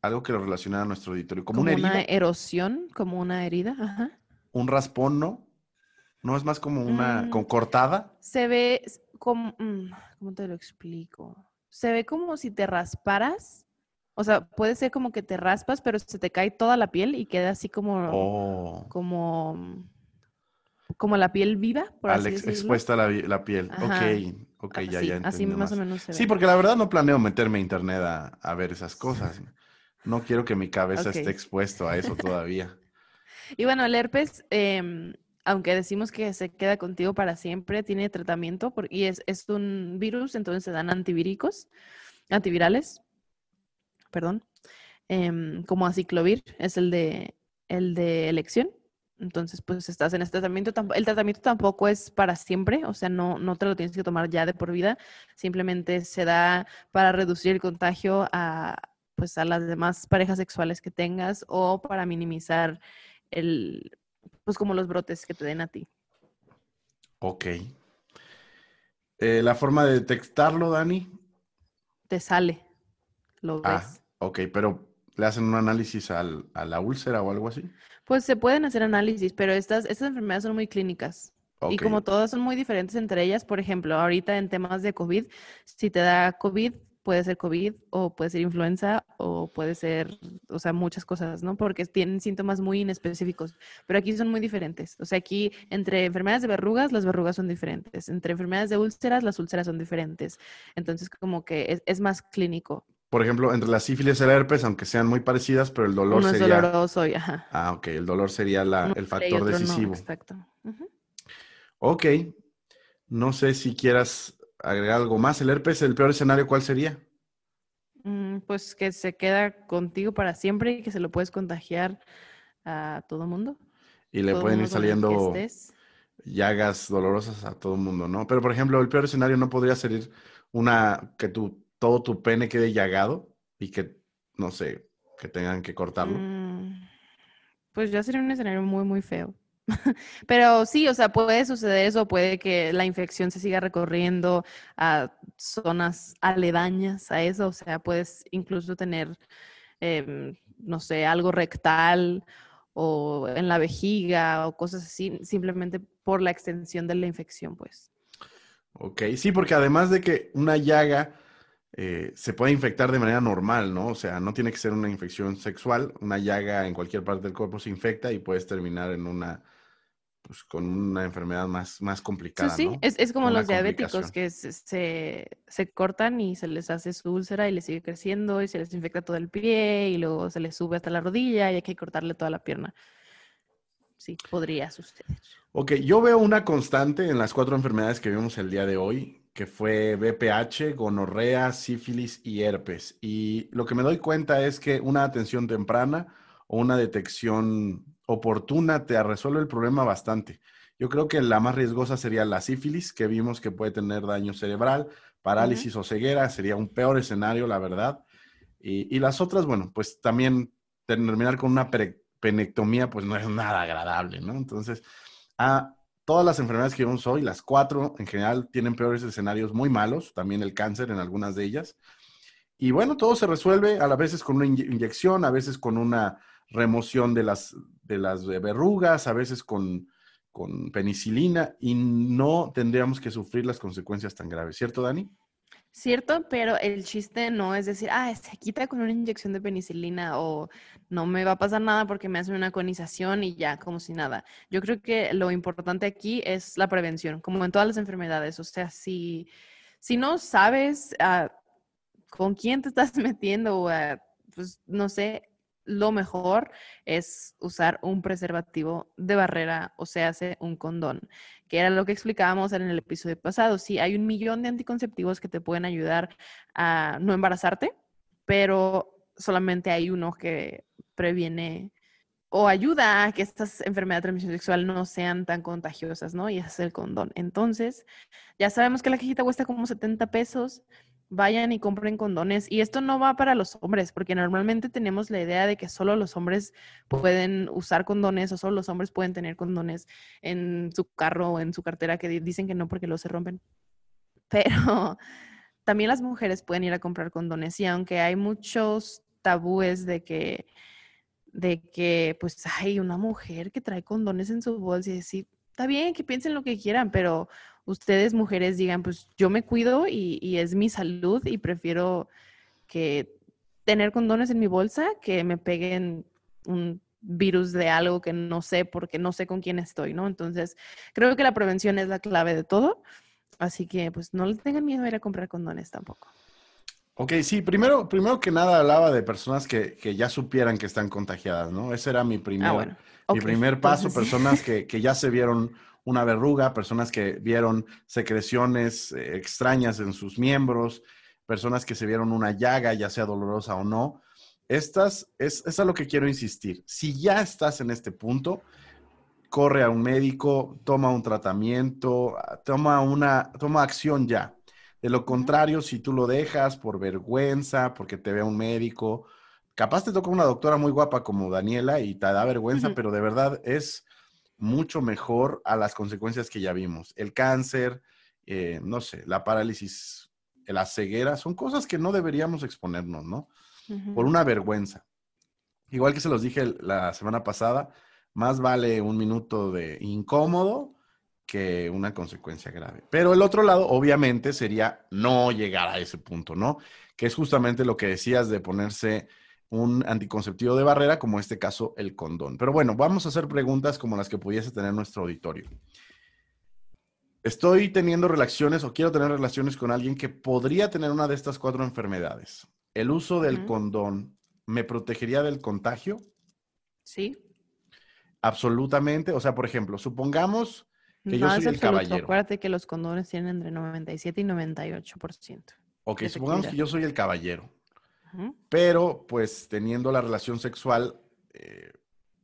Algo, que lo relaciona a nuestro auditorio. Como, una herida. Una erosión, como una herida, ajá. Un raspón, ¿no? ¿No es más como una mm. cortada? Se ve como... Mm, ¿Cómo te lo explico? Se ve como si te rasparas o sea, puede ser como que te raspas, pero se te cae toda la piel y queda así como, oh. como, como la piel viva, por así expuesta la, la piel. Ok, ok, ya, ya Así más, o menos se ve. Sí, porque la verdad no planeo meterme a internet a, ver esas cosas. No quiero que mi cabeza esté expuesto a eso todavía. Y bueno, el herpes em, aunque decimos que se queda contigo para siempre, tiene tratamiento y es, es un virus, entonces se dan antivíricos, antivirales, perdón, em, como aciclovir, es el de, el de elección. Entonces, pues estás en este tratamiento. El tratamiento tampoco es para siempre, o sea, no, no te lo tienes que tomar ya de por vida. Simplemente se da para reducir el contagio a, pues, a las demás parejas sexuales que tengas o para minimizar el, pues como los brotes que te den a ti. Ok. Eh, ¿La forma de detectarlo, Dani? Te sale, lo ah, ves. Ok, pero ¿le hacen un análisis a la úlcera o algo así? Pues se pueden hacer análisis, pero estas, estas enfermedades son muy clínicas. Y como todas son muy diferentes entre ellas, por ejemplo, ahorita en temas de COVID, si te da COVID, puede ser COVID o puede ser influenza o puede ser, o sea, muchas cosas, ¿no? Porque tienen síntomas muy inespecíficos, pero aquí son muy diferentes. O sea, aquí entre enfermedades de verrugas, las verrugas son diferentes. Entre enfermedades de úlceras, las úlceras son diferentes. Entonces, como que es, más clínico. Por ejemplo, entre la sífilis y el herpes, aunque sean muy parecidas, pero el dolor Uno sería... es doloroso ajá. Ah, ok. El dolor sería la, el factor decisivo. exacto. Ok. No sé si quieras agregar algo más. ¿El herpes, el peor escenario, cuál sería? Mm, pues que se queda contigo para siempre y que se lo puedes contagiar a todo mundo. Y le pueden ir saliendo llagas dolorosas a todo mundo, ¿no? Pero, por ejemplo, el peor escenario no podría ser una que tu, todo tu pene quede llagado y que, no sé, que tengan que cortarlo. Mm, pues ya sería un escenario muy, muy feo. Pero sí, o sea, puede suceder eso, puede que la infección se siga recorriendo a zonas aledañas a eso, o sea, puedes incluso tener, em, no sé, algo rectal o en la vejiga o cosas así, simplemente por la extensión de la infección, pues. Ok, sí, porque además de que una llaga eh, se puede infectar de manera normal, ¿no? O sea, no tiene que ser una infección sexual, una llaga en cualquier parte del cuerpo se infecta y puedes terminar en una pues, con una enfermedad más, más complicada. Sí, sí, es, como los diabéticos que se, cortan y se les hace su úlcera y les sigue creciendo y se les infecta todo el pie y luego se les sube hasta la rodilla y hay que cortarle toda la pierna. Sí, podría suceder. Ok, yo veo una constante en las cuatro enfermedades que vimos el día de hoy, que fue BPH, gonorrea, sífilis y herpes. Y lo que me doy cuenta es que una atención temprana o una detección oportuna te resuelve el problema bastante. Yo creo que la más riesgosa sería la sífilis, que vimos que puede tener daño cerebral, parálisis o ceguera, sería un peor escenario, la verdad. Y, las otras, bueno, pues también terminar con una penectomía, pues no es nada agradable, ¿no? Entonces, a todas las enfermedades que vimos hoy, las cuatro en general tienen peores escenarios muy malos, también el cáncer en algunas de ellas. Y bueno, todo se resuelve a veces con una inyección, a veces con una remoción de las, de las verrugas, a veces con, con penicilina, y no tendríamos que sufrir las consecuencias tan graves, ¿cierto, Dani? Cierto, pero el chiste no es decir, ah, se quita con una inyección de penicilina o no me va a pasar nada porque me hacen una conización y ya, como si nada. Yo creo que lo importante aquí es la prevención, como en todas las enfermedades. O sea, si, si no sabes ah, con quién te estás metiendo, o, pues no sé, lo mejor es usar un preservativo de barrera, o sea, hace un condón, que era lo que explicábamos en el episodio pasado. Sí, hay un millón de anticonceptivos que te pueden ayudar a no embarazarte, pero solamente hay uno que previene o ayuda a que estas enfermedades de transmisión sexual no sean tan contagiosas, ¿no? Y es el condón. Entonces, ya sabemos que la cajita cuesta como 70 pesos vayan y compren condones. Y esto no va para los hombres, porque normalmente tenemos la idea de que solo los hombres pueden usar condones o solo los hombres pueden tener condones en su carro o en su cartera, que dicen que no porque los se rompen. Pero también las mujeres pueden ir a comprar condones y aunque hay muchos tabúes de que de que pues hay una mujer que trae condones en su bolsa y decir, está bien que piensen lo que quieran, pero ustedes mujeres digan, pues yo me cuido y, es mi salud y prefiero que tener condones en mi bolsa que me peguen un virus de algo que no sé porque no sé con quién estoy, ¿no? Entonces, creo que la prevención es la clave de todo. Así que, pues, no le tengan miedo a ir a comprar condones tampoco. Ok, sí, primero, primero que nada hablaba de personas que, que ya supieran que están contagiadas, ¿no? Ese era mi primer, Ah, bueno. mi primer paso, entonces personas que, que ya se vieron una verruga, personas que vieron secreciones eh, extrañas en sus miembros, personas que se vieron una llaga, ya sea dolorosa o no. Estas es, es a lo que quiero insistir. Si ya estás en este punto, corre a un médico, toma un tratamiento, toma una, toma acción ya. De lo contrario, si tú lo dejas por vergüenza, porque te vea un médico, capaz te toca una doctora muy guapa como Daniela y te da vergüenza, pero de verdad es mucho mejor a las consecuencias que ya vimos. El cáncer, eh, no sé, la parálisis, la ceguera, son cosas que no deberíamos exponernos, ¿no? Por una vergüenza. Igual que se los dije la semana pasada, más vale un minuto de incómodo que una consecuencia grave. Pero el otro lado, obviamente, sería no llegar a ese punto, ¿no? Que es justamente lo que decías de ponerse un anticonceptivo de barrera, como en este caso el condón. Pero bueno, vamos a hacer preguntas como las que pudiese tener nuestro auditorio. Estoy teniendo relaciones o quiero tener relaciones con alguien que podría tener una de estas cuatro enfermedades. ¿El uso del condón me protegería del contagio? Sí. Absolutamente. O sea, por ejemplo, supongamos que yo No, soy es el absoluto. caballero. Acuérdate que los condones tienen entre 97 y 98%. Ok, supongamos que yo soy el caballero, pero pues teniendo la relación sexual, eh,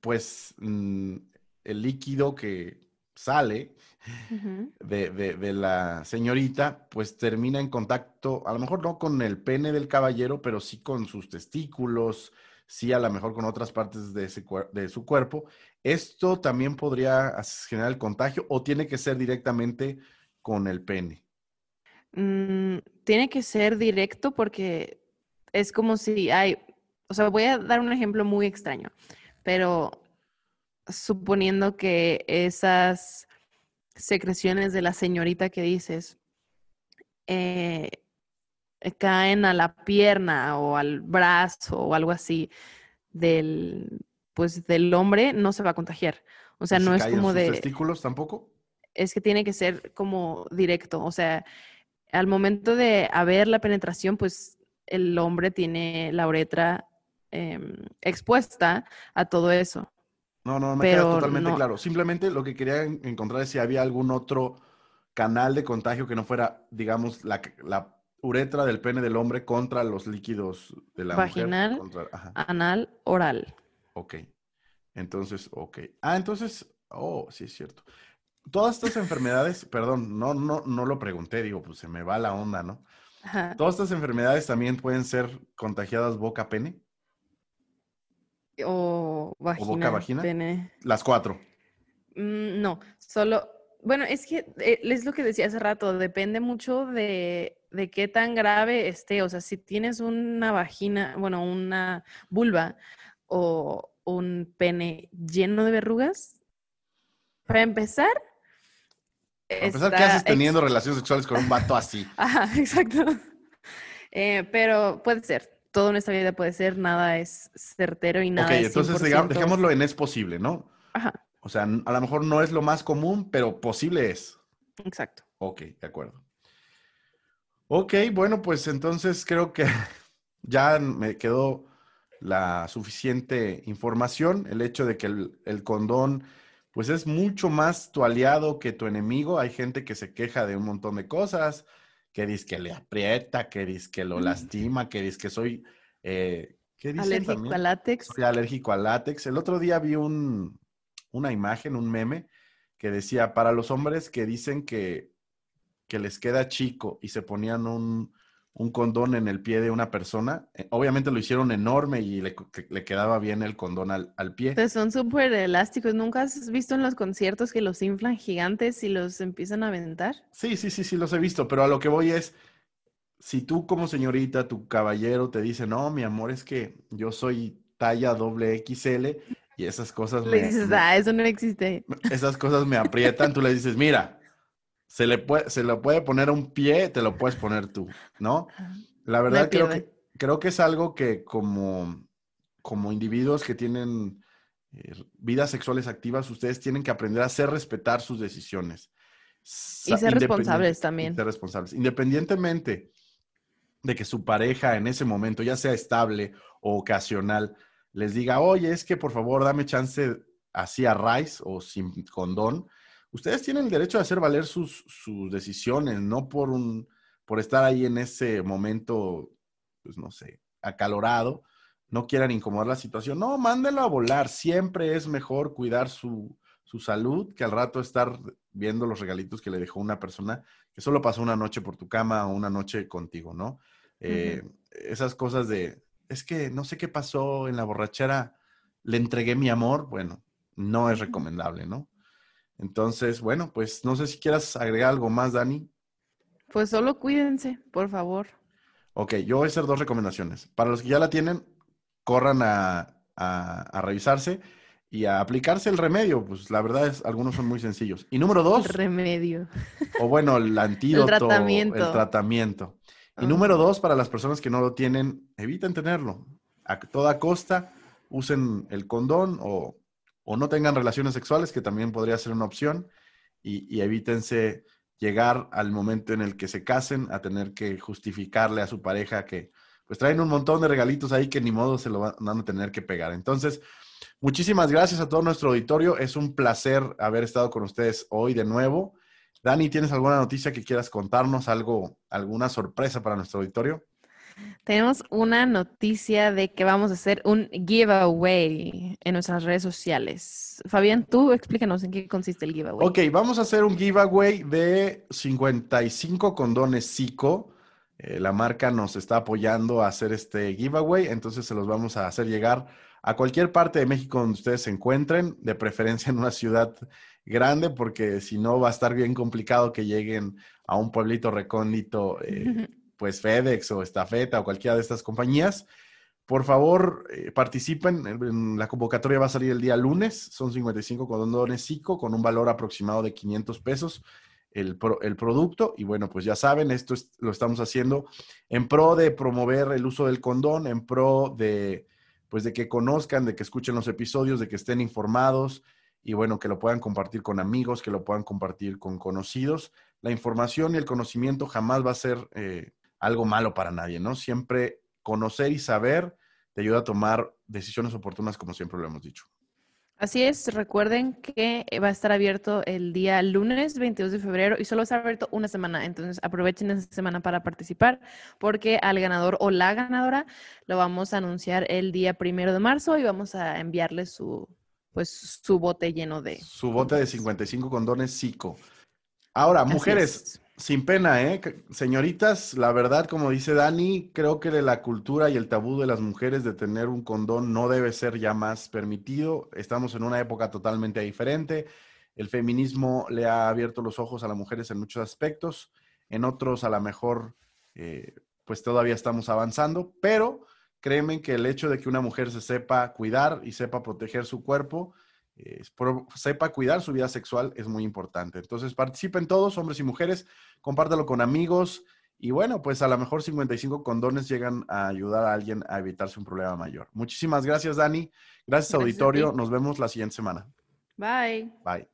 pues mm, el líquido que sale de, de- de la señorita, pues termina en contacto, a lo mejor no con el pene del caballero, pero sí con sus testículos, sí a lo mejor con otras partes de, ese de su cuerpo. ¿Esto también podría generar el contagio o tiene que ser directamente con el pene? Mm, tiene que ser directo porque es como si hay, o sea, voy a dar un ejemplo muy extraño, pero suponiendo que esas secreciones de la señorita que dices eh, caen a la pierna o al brazo o algo así del, pues del hombre, no se va a contagiar. O sea, ¿Y si no es como de testículos tampoco? es que tiene que ser como directo. O sea, al momento de haber la penetración, pues el hombre tiene la uretra em, expuesta a todo eso. No, no, me queda Pero totalmente no- claro. Simplemente lo que quería en- encontrar es si había algún otro canal de contagio que no fuera, digamos, la, la uretra del pene del hombre contra los líquidos de la Vaginal. mujer. contra- ajá. Anal, oral. Ok. Entonces, ok. Ah, entonces, oh, sí es cierto. Todas estas enfermedades, perdón, no, no, no lo pregunté, digo, pues se me va la onda, ¿no? Ajá. Todas estas enfermedades también pueden ser contagiadas boca-pene, O vagina, vagina? pene. las cuatro. Mm, no, solo, bueno, es que eh, es lo que decía hace rato, depende mucho de, de qué tan grave esté. O sea, si tienes una vagina, bueno, una vulva o un pene lleno de verrugas, para empezar, Para empezar, ¿qué haces teniendo relaciones sexuales con un vato así? Ajá, exacto. Eh, pero puede ser, todo en esta vida puede ser, nada es certero y nada Ok, es entonces digamos, 100%. dejémoslo en es posible, ¿no? Ajá, O sea, a lo mejor no es lo más común, pero posible es. exacto. Ok, de acuerdo. Ok, bueno, pues entonces creo que ya me quedó la suficiente información. El hecho de que el, el condón, pues es mucho más tu aliado que tu enemigo. Hay gente que se queja de un montón de cosas, que dice que le aprieta, que dice que lo Mm. lastima, que dice que soy... eh, ¿Qué dicen Alérgico también? al látex. Soy alérgico al látex. El otro día vi un, una imagen, un meme, que decía, para los hombres que dicen que, que les queda chico y se ponían un, un condón en el pie de una persona, eh, obviamente lo hicieron enorme y le, que- le quedaba bien el condón al, al pie. Pues son súper elásticos. ¿Nunca has visto en los conciertos que los inflan gigantes y los empiezan a aventar? Sí, sí, sí, sí, los he visto, pero a lo que voy es, si tú como señorita, tu caballero te dice, no, mi amor, es que yo soy talla doble XL y esas cosas Le me- dices, me- ah, eso no existe. esas cosas me aprietan, tú le dices, mira, se le puede, se lo puede poner a un pie, te lo puedes poner tú, ¿no? La verdad creo pierde. que, creo que es algo que como, como individuos que tienen eh, vidas sexuales activas, ustedes tienen que aprender a hacer respetar sus decisiones. Y ser Sa- responsables también. y ser responsables. Independientemente de que su pareja en ese momento, ya sea estable o ocasional, les diga, oye, es que por favor dame chance así a Rice o sin condón, ustedes tienen el derecho de hacer valer sus, sus decisiones, no por un, por estar ahí en ese momento, pues no sé, acalorado, no quieran incomodar la situación. No, mándelo a volar. Siempre es mejor cuidar su, su salud que al rato estar viendo los regalitos que le dejó una persona que solo pasó una noche por tu cama o una noche contigo, ¿no? Eh, esas cosas de, es que no sé qué pasó en la borrachera, le entregué mi amor, bueno, no es recomendable, ¿no? Entonces, bueno, pues no sé si quieras agregar algo más, Dani. Pues solo cuídense, por favor. Ok, yo voy a hacer dos recomendaciones. Para los que ya la tienen, corran a, a, revisarse y a aplicarse el remedio. Pues la verdad es, algunos son muy sencillos. Y número dos. remedio. O bueno, el antídoto. el tratamiento. El tratamiento. Y número dos, para las personas que no lo tienen, eviten tenerlo. A toda costa, usen el condón o, o no tengan relaciones sexuales, que también podría ser una opción. Y, y evítense llegar al momento en el que se casen a tener que justificarle a su pareja que pues traen un montón de regalitos ahí que ni modo se lo van a tener que pegar. Entonces, muchísimas gracias a todo nuestro auditorio. Es un placer haber estado con ustedes hoy de nuevo. Dani, ¿tienes alguna noticia que quieras contarnos? ¿Algo, alguna sorpresa para nuestro auditorio? Tenemos una noticia de que vamos a hacer un giveaway en nuestras redes sociales. Fabián, tú explícanos en qué consiste el giveaway. Ok, vamos a hacer un giveaway de 55 condones Zico. Eh, la marca nos está apoyando a hacer este giveaway, entonces se los vamos a hacer llegar a cualquier parte de México donde ustedes se encuentren, de preferencia en una ciudad grande, porque si no va a estar bien complicado que lleguen a un pueblito recóndito. Eh, pues FedEx o Estafeta o cualquiera de estas compañías. Por favor, eh, participen. La convocatoria va a salir el día lunes. Son 55 condones SICO con un valor aproximado de 500 pesos el, el producto. Y bueno, pues ya saben, esto lo estamos haciendo en pro de promover el uso del condón, en pro de, pues de que conozcan, de que escuchen los episodios, de que estén informados y bueno, que lo puedan compartir con amigos, que lo puedan compartir con conocidos. La información y el conocimiento jamás va a ser eh, algo malo para nadie, ¿no? Siempre conocer y saber te ayuda a tomar decisiones oportunas, como siempre lo hemos dicho. Así es, recuerden que va a estar abierto el día lunes 22 de febrero y solo está abierto una semana, entonces aprovechen esa semana para participar porque al ganador o la ganadora lo vamos a anunciar el día primero de marzo y vamos a enviarle su, pues, su bote lleno de... Su bote de 55 condones psico. Ahora, mujeres, sin pena, ¿eh? Señoritas, la verdad, como dice Dani, creo que la cultura y el tabú de las mujeres de tener un condón no debe ser ya más permitido. Estamos en una época totalmente diferente. El feminismo le ha abierto los ojos a las mujeres en muchos aspectos. En otros, a lo mejor, eh, pues todavía estamos avanzando, pero créeme que el hecho de que una mujer se sepa cuidar y sepa proteger su cuerpo, eh, sepa cuidar su vida sexual es muy importante. Entonces participen todos, hombres y mujeres, compártelo con amigos y bueno, pues a lo mejor 55 condones llegan a ayudar a alguien a evitarse un problema mayor. Muchísimas gracias, Dani. Gracias, auditorio. Nos vemos la siguiente semana. Bye. Bye.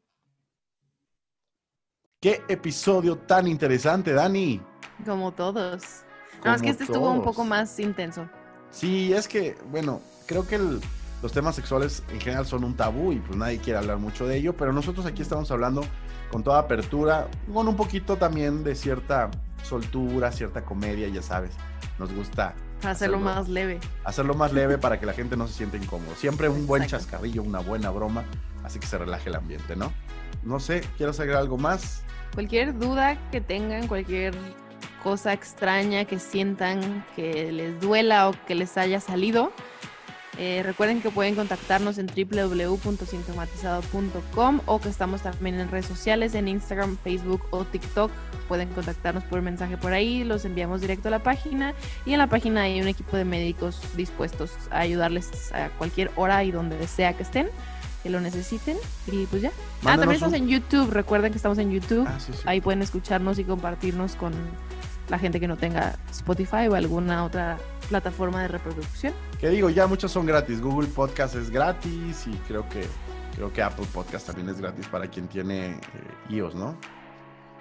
Qué episodio tan interesante, Dani. Como todos. no, es que este estuvo un poco más intenso. Sí, es que, bueno, creo que el, los temas sexuales en general son un tabú y pues nadie quiere hablar mucho de ello, pero nosotros aquí estamos hablando con toda apertura, con un poquito también de cierta soltura, cierta comedia, ya sabes, nos gusta. Hacerlo, más leve. Hacerlo más leve para que la gente no se sienta incómodo. Siempre un buen chascarrillo, una buena broma, así que se relaje el ambiente, ¿no? No sé, ¿quieres agregar algo más? Cualquier duda que tengan, cualquier cosa extraña que sientan que les duela o que les haya salido, eh, recuerden que pueden contactarnos en www.sintomatizado.com o que estamos también en redes sociales, en Instagram, Facebook o TikTok. Pueden contactarnos por mensaje por ahí, los enviamos directo a la página y en la página hay un equipo de médicos dispuestos a ayudarles a cualquier hora y donde sea que estén, que lo necesiten. Y pues ya. ah, también estamos en YouTube, recuerden que estamos en YouTube. Ah, ahí pueden escucharnos y compartirnos con la gente que no tenga Spotify o alguna otra plataforma de reproducción. Que digo, ya muchos son gratis. Google Podcast es gratis y creo que creo que Apple Podcast también es gratis para quien tiene eh, iOS, ¿no?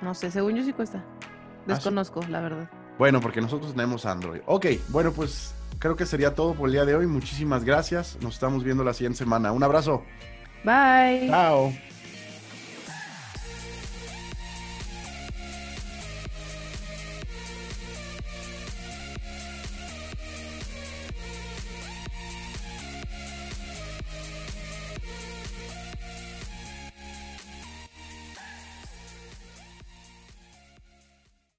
No sé, según yo sí cuesta. ¿Ah, Desconozco, la verdad. Bueno, porque nosotros tenemos Android. Ok, bueno, pues creo que sería todo por el día de hoy. Muchísimas gracias. Nos estamos viendo la siguiente semana. Un abrazo. Bye. Chao.